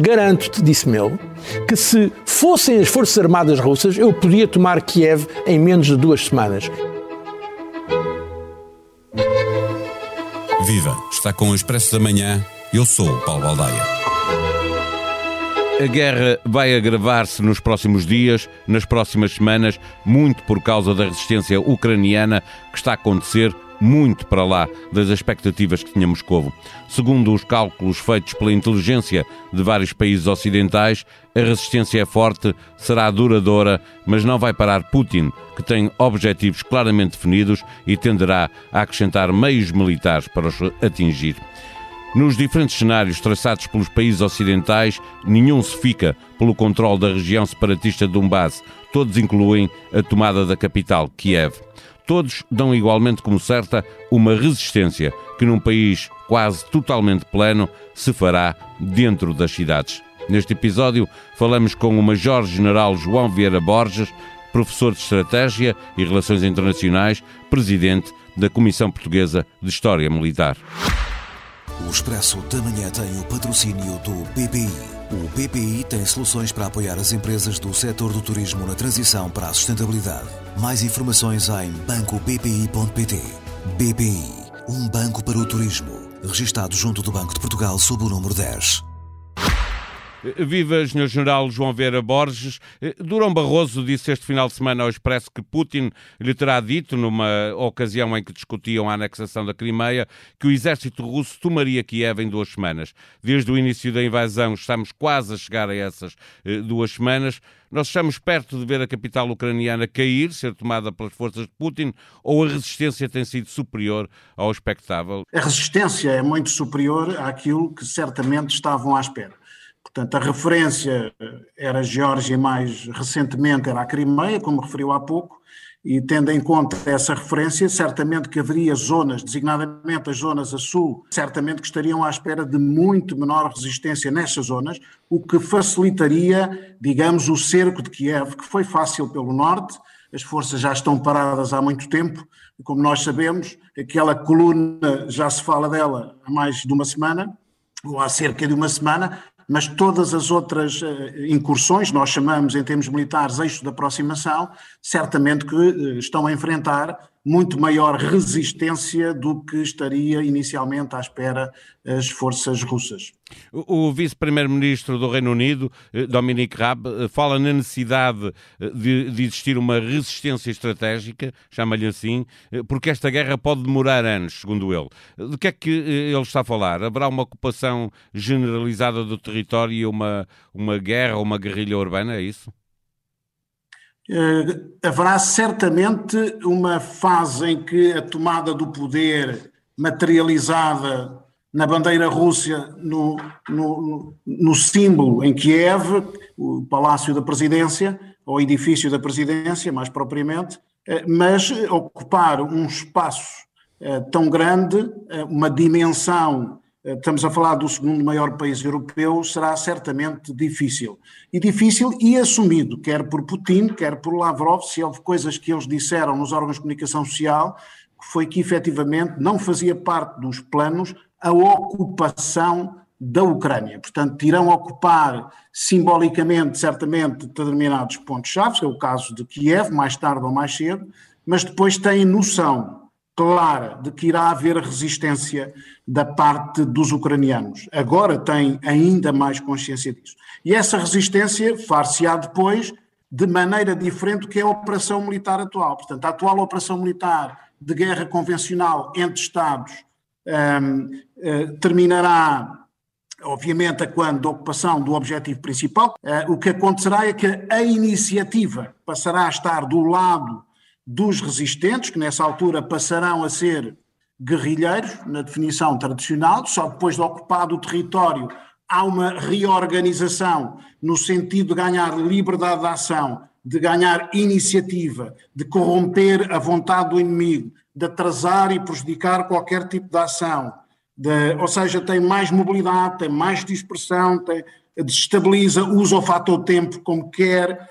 Garanto-te, disse-me ele, que se fossem as Forças Armadas Russas, eu podia tomar Kiev em menos de duas semanas. Viva! Está com o Expresso da Manhã. Eu sou o Paulo Baldaia. A guerra vai agravar-se nos próximos dias, nas próximas semanas, muito por causa da resistência ucraniana que está a acontecer muito para lá das expectativas que tinha Moscovo. Segundo os cálculos feitos pela inteligência de vários países ocidentais, a resistência é forte, será duradoura, mas não vai parar Putin, que tem objetivos claramente definidos e tenderá a acrescentar meios militares para os atingir. Nos diferentes cenários traçados pelos países ocidentais, nenhum se fica pelo controle da região separatista de Donbass. Todos incluem a tomada da capital, Kiev. Todos dão igualmente como certa uma resistência que, num país quase totalmente pleno, se fará dentro das cidades. Neste episódio, falamos com o Major-General João Vieira Borges, professor de Estratégia e Relações Internacionais, presidente da Comissão Portuguesa de História Militar. O Expresso da Manhã tem o patrocínio do BPI. O BPI tem soluções para apoiar as empresas do setor do turismo na transição para a sustentabilidade. Mais informações em bancobpi.pt. BPI, um banco para o turismo. Registado junto do Banco de Portugal sob o número 10. Viva, Sr. General João Vieira Borges. Durão Barroso disse este final de semana ao Expresso que Putin lhe terá dito, numa ocasião em que discutiam a anexação da Crimeia, que o exército russo tomaria Kiev em duas semanas. Desde o início da invasão estamos quase a chegar a essas eh, duas semanas. Nós estamos perto de ver a capital ucraniana cair, ser tomada pelas forças de Putin, ou a resistência tem sido superior ao expectável? A resistência é muito superior àquilo que certamente estavam à espera. Portanto, a referência era a Geórgia mais recentemente era a Crimeia, como referiu há pouco, e tendo em conta essa referência, certamente que haveria zonas, designadamente as zonas a sul, certamente que estariam à espera de muito menor resistência nessas zonas, o que facilitaria, digamos, o cerco de Kiev, que foi fácil pelo norte, as forças já estão paradas há muito tempo, e como nós sabemos, aquela coluna já se fala dela há mais de uma semana, ou há cerca de uma semana, mas todas as outras uh, incursões, nós chamamos em termos militares eixo de aproximação, certamente que uh, estão a enfrentar muito maior resistência do que estaria inicialmente à espera as forças russas. O, vice-primeiro-ministro do Reino Unido, eh, Dominic Raab, eh, fala na necessidade eh, de, de existir uma resistência estratégica, chama-lhe assim, porque esta guerra pode demorar anos, segundo ele. De que é que ele está a falar? Haverá uma ocupação generalizada do território e uma, uma guerra uma guerrilha urbana, é isso? Uh, haverá certamente uma fase em que a tomada do poder materializada na bandeira russa, no, no, no, símbolo em Kiev, o Palácio da Presidência, ou edifício da Presidência, mais propriamente, uh, mas ocupar um espaço uh, tão grande, uma dimensão estamos a falar do segundo maior país europeu, será certamente difícil. E difícil e assumido, quer por Putin, quer por Lavrov, se houve coisas que eles disseram nos órgãos de comunicação social, foi que efetivamente não fazia parte dos planos a ocupação da Ucrânia. Portanto, irão ocupar simbolicamente, certamente, determinados pontos-chave, é o caso de Kiev, mais tarde ou mais cedo, mas depois têm noção clara de que irá haver resistência da parte dos ucranianos. Agora tem ainda mais consciência disso. E essa resistência far-se-á depois de maneira diferente do que é a operação militar atual. Portanto, a atual operação militar de guerra convencional entre Estados um, uh, eh, terminará obviamente, quando a ocupação do objetivo principal, uh, o que acontecerá é que a iniciativa passará a estar do lado dos resistentes, que nessa altura passarão a ser guerrilheiros, na definição tradicional, só depois de ocupado o território há uma reorganização no sentido de ganhar liberdade de ação, de ganhar iniciativa, de corromper a vontade do inimigo, de atrasar e prejudicar qualquer tipo de ação, de, ou seja, tem mais mobilidade, tem mais dispersão, tem, desestabiliza, usa o fator tempo como quer,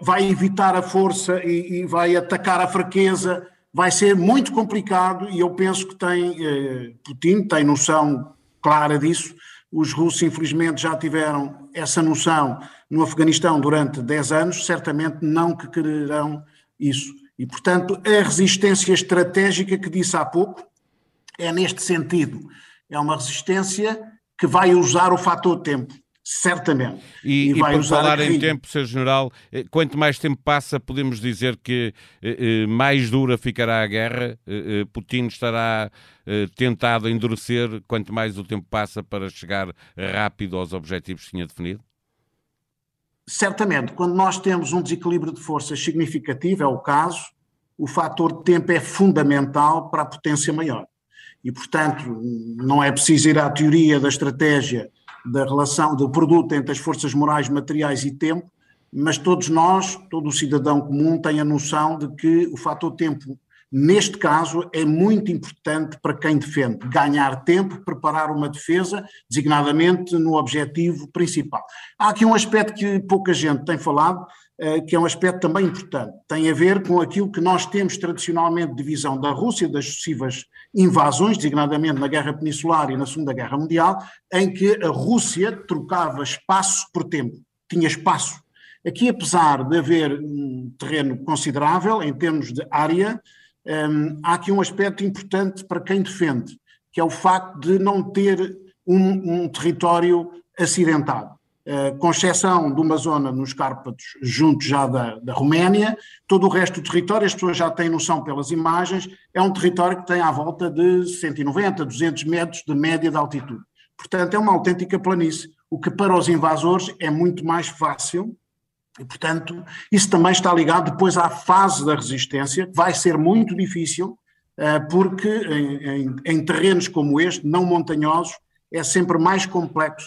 vai evitar a força e, e, vai atacar a fraqueza, vai ser muito complicado e eu penso que tem, eh, Putin tem noção clara disso, os russos, infelizmente, já tiveram essa noção no Afeganistão durante 10 anos, certamente não que quererão isso. E, portanto, a resistência estratégica que disse há pouco é neste sentido. É uma resistência que vai usar o fator tempo certamente. E, e, e por falar em tempo, Sr. General, eh, quanto mais tempo passa, podemos dizer que eh, eh mais dura ficará a guerra, eh, eh Putin estará eh, tentado a endurecer quanto mais o tempo passa para chegar rápido aos objetivos que tinha definido? Certamente, quando nós temos um desequilíbrio de forças significativo, é o caso, o fator de tempo é fundamental para a potência maior. E, portanto, não é preciso ir à teoria da estratégia da relação do produto entre as forças morais, materiais e tempo, mas todos nós, todo o cidadão comum tem a noção de que o fator tempo, neste caso, é muito importante para quem defende. Ganhar tempo, preparar uma defesa, designadamente no objetivo principal. Há aqui um aspecto que pouca gente tem falado, que é um aspecto também importante. Tem a ver com aquilo que nós temos tradicionalmente de visão da Rússia, das sucessivas invasões, designadamente na Guerra Peninsular e na Segunda Guerra Mundial, em que a Rússia trocava espaço por tempo, tinha espaço. Aqui, apesar de haver um terreno considerável em termos de área, um, há aqui um aspecto importante para quem defende, que é o facto de não ter um, um território acidentado. Eh, com exceção de uma zona nos Cárpatos, junto já da, da Roménia, todo o resto do território, as pessoas já têm noção pelas imagens, é um território que tem à volta de 190, 200 metros de média de altitude. Portanto, é uma autêntica planície, o que para os invasores é muito mais fácil, e, portanto, isso também está ligado depois à fase da resistência, que vai ser muito difícil, eh, porque em, em, em terrenos como este, não montanhosos, é sempre mais complexo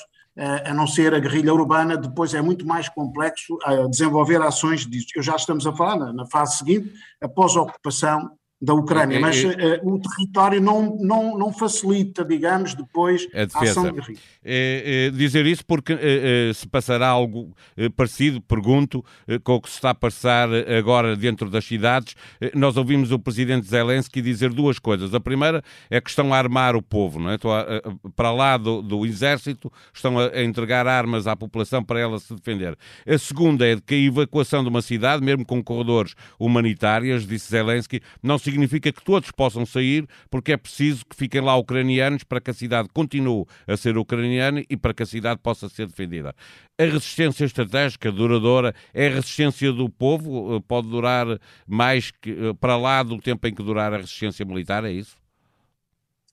a não ser a guerrilha urbana, depois é muito mais complexo desenvolver ações disso. Eu já estamos a falar na, na fase seguinte, após a ocupação da Ucrânia, é, mas é, uh, o território não, não, não facilita, digamos, depois a, defesa. a ação de é, é, dizer isso porque é, se passará algo parecido, pergunto, com o que se está a passar agora dentro das cidades. nós ouvimos o presidente Zelensky dizer duas coisas. A primeira é que estão a armar o povo, não é? A, para lá do, do exército, estão a, a, entregar armas à população para ela se defender. A segunda é que a evacuação de uma cidade, mesmo com corredores humanitários, disse Zelensky, não se significa que todos possam sair, porque é preciso que fiquem lá ucranianos para que a cidade continue a ser ucraniana e para que a cidade possa ser defendida. A resistência estratégica duradoura é a resistência do povo? Eh, pode durar mais que, eh, para lá do tempo em que durar a resistência militar, é isso?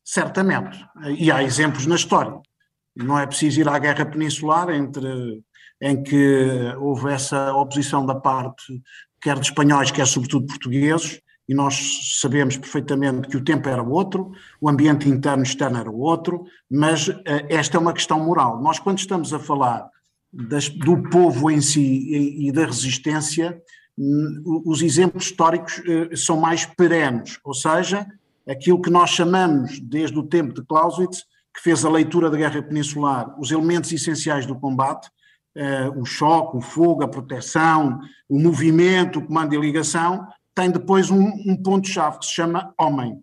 Certamente. E há exemplos na história. Não é preciso ir à Guerra Peninsular entre, em que houve essa oposição da parte quer de espanhóis, quer sobretudo portugueses, e nós sabemos perfeitamente que o tempo era outro, o ambiente interno e externo era outro, mas uh, esta é uma questão moral. Nós, quando estamos a falar das, do povo em si e, da resistência, um, os exemplos históricos uh, são mais perenes, ou seja, aquilo que nós chamamos, desde o tempo de Clausewitz, que fez a leitura da Guerra Peninsular, os elementos essenciais do combate, uh, o choque, o fogo, a proteção, o movimento, o comando e ligação, tem depois um, um ponto-chave que se chama homem.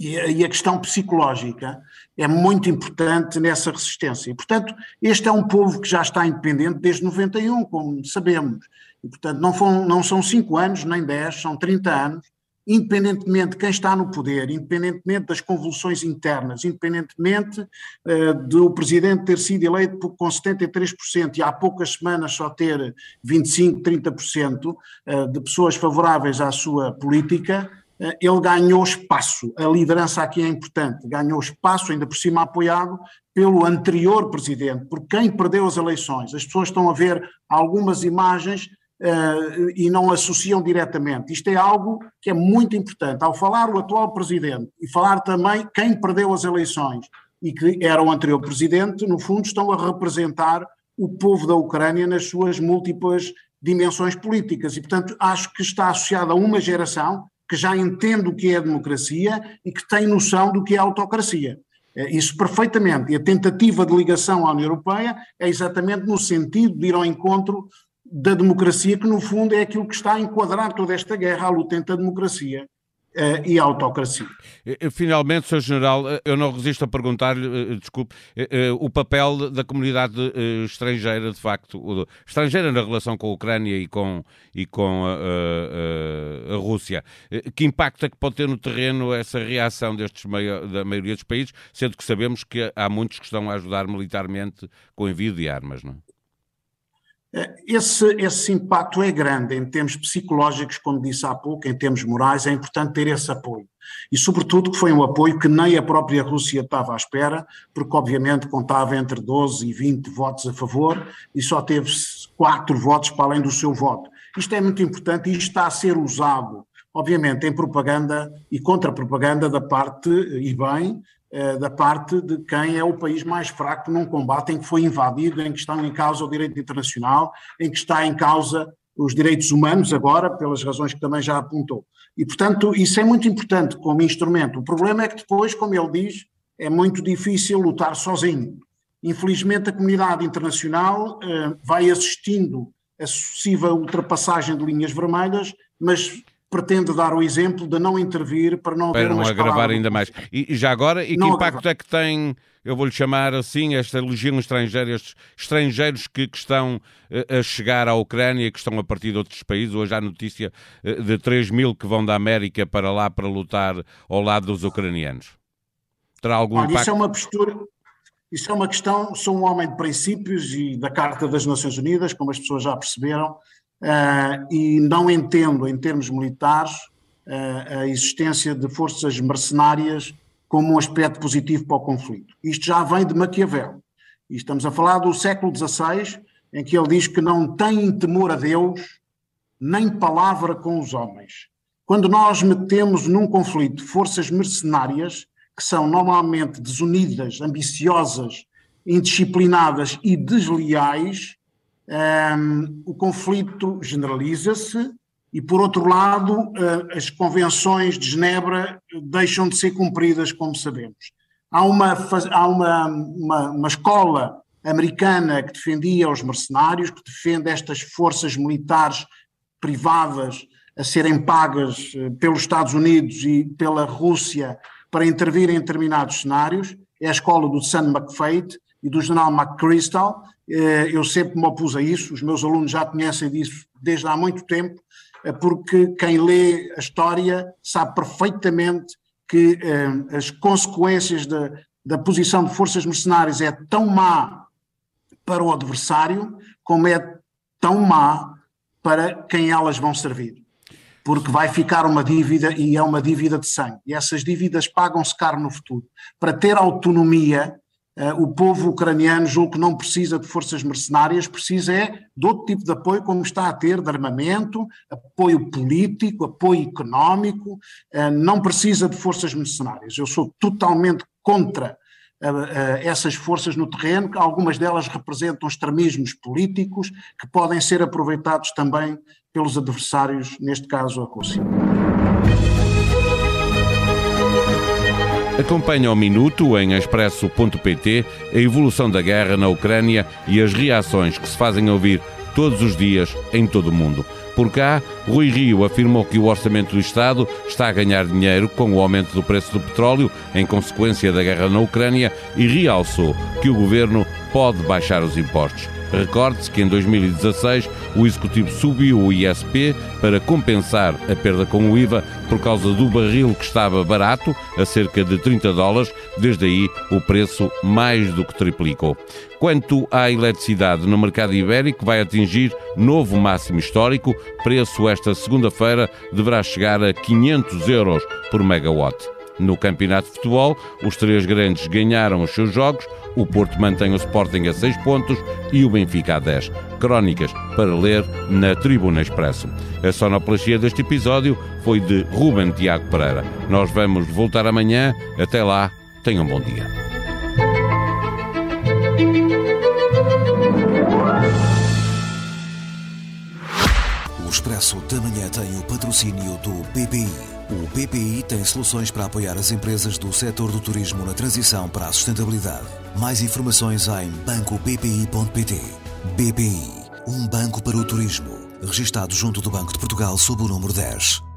E, e, a questão psicológica é muito importante nessa resistência. E, portanto, este é um povo que já está independente desde 91, como sabemos. E, portanto, não, foram, não são 5 anos, nem 10, são 30 anos, independentemente de quem está no poder, independentemente das convulsões internas, independentemente uh, do presidente ter sido eleito com 73% e há poucas semanas só ter 25, 30% uh, de pessoas favoráveis à sua política, uh, ele ganhou espaço. A liderança aqui é importante, ganhou espaço, ainda por cima apoiado pelo anterior presidente, por quem perdeu as eleições. As pessoas estão a ver algumas imagens uh, e não associam diretamente. Isto é algo que é muito importante. Ao falar o atual presidente e falar também quem perdeu as eleições e que era o anterior presidente, no fundo estão a representar o povo da Ucrânia nas suas múltiplas dimensões políticas e, portanto, acho que está associado a uma geração que já entende o que é a democracia e que tem noção do que é a autocracia. Eh, isso perfeitamente. E a tentativa de ligação à União Europeia é exatamente no sentido de ir ao encontro da democracia, que no fundo é aquilo que está a enquadrar toda esta guerra, a luta entre a democracia uh, e autocracia. Finalmente, Sr. General, eu não resisto a perguntar-lhe, desculpe, o papel da comunidade estrangeira, de facto, estrangeira na relação com a Ucrânia e com, e com a, a, a, a Rússia. Que impacto é que pode ter no terreno essa reação destes da maioria dos países, sendo que sabemos que há muitos que estão a ajudar militarmente com envio de armas, não é? Eh, esse, esse impacto é grande em termos psicológicos, como disse há pouco, em termos morais, é importante ter esse apoio. E, sobretudo, que foi um apoio que nem a própria Rússia estava à espera, porque, obviamente, contava entre 12 e 20 votos a favor e só teve 4 votos para além do seu voto. Isto é muito importante e está a ser usado, obviamente, em propaganda e contra-propaganda da parte, e bem, eh, da parte de quem é o país mais fraco num combate em que foi invadido, em que estão em causa o direito internacional, em que está em causa os direitos humanos agora, pelas razões que também já apontou. E, portanto, isso é muito importante como instrumento. O problema é que depois, como ele diz, é muito difícil lutar sozinho. Infelizmente, a comunidade internacional eh, vai assistindo a sucessiva ultrapassagem de linhas vermelhas, mas pretende dar o exemplo de não intervir para não para haver não agravar ainda mais. E, já agora, e que impacto é que tem, eu vou-lhe chamar assim, esta legião estrangeira, estes estrangeiros que, que, estão eh, a chegar à Ucrânia, que estão a partir de outros países, hoje há notícia eh, de 3 mil que vão da América para lá para lutar ao lado dos ucranianos. Terá algum Olha, impacto? Isso é uma postura, isso é uma questão, sou um homem de princípios e da Carta das Nações Unidas, como as pessoas já perceberam, e não entendo, em termos militares, uh, a existência de forças mercenárias como um aspecto positivo para o conflito. Isto já vem de Maquiavel. E estamos a falar do século XVI, em que ele diz que não tem temor a Deus, nem palavra com os homens. Quando nós metemos num conflito forças mercenárias, que são normalmente desunidas, ambiciosas, indisciplinadas e desleais, um, o conflito generaliza-se e, por outro lado, uh, as convenções de Genebra deixam de ser cumpridas, como sabemos. Há uma, há uma, uma, uma escola americana que defendia os mercenários, que defende estas forças militares privadas a serem pagas eh, pelos Estados Unidos e pela Rússia para intervir em determinados cenários, é a escola do Sam McFate e do general McChrystal, eu sempre me opus a isso, os meus alunos já conhecem disso desde há muito tempo, eh, porque quem lê a história sabe perfeitamente que eh, as consequências da, da posição de forças mercenárias é tão má para o adversário, como é tão má para quem elas vão servir. Porque vai ficar uma dívida e é uma dívida de sangue. E essas dívidas pagam-se caro no futuro. Para ter autonomia, o povo ucraniano julgo que não precisa de forças mercenárias, precisa é de outro tipo de apoio, como está a ter, de armamento, apoio político, apoio económico, uh, não precisa de forças mercenárias. Eu sou totalmente contra uh, essas forças no terreno, algumas delas representam extremismos políticos que podem ser aproveitados também pelos adversários, neste caso a Rússia. Acompanhe ao minuto em expresso.pt a evolução da guerra na Ucrânia e as reações que se fazem ouvir todos os dias em todo o mundo. Por cá, Rui Rio afirmou que o orçamento do Estado está a ganhar dinheiro com o aumento do preço do petróleo em consequência da guerra na Ucrânia e realçou que o governo pode baixar os impostos. Recorde-se que em 2016 o Executivo subiu o ISP para compensar a perda com o IVA por causa do barril que estava barato, a cerca de 30 dólares, desde aí o preço mais do que triplicou. Quanto à eletricidade no mercado ibérico, vai atingir novo máximo histórico, preço esta segunda-feira deverá chegar a 500 euros por megawatt. No campeonato de futebol, os três grandes ganharam os seus jogos, o Porto mantém o Sporting a 6 pontos e o Benfica a 10. Crónicas para ler na Tribuna Expresso. A sonoplastia deste episódio foi de Ruben Tiago Pereira. Nós vamos voltar amanhã. Até lá, tenham um bom dia. O Expresso da Manhã tem o patrocínio do BPI. O BPI tem soluções para apoiar as empresas do setor do turismo na transição para a sustentabilidade. Mais informações em bancobpi.pt. BPI, um banco para o turismo. Registado junto do Banco de Portugal sob o número 10.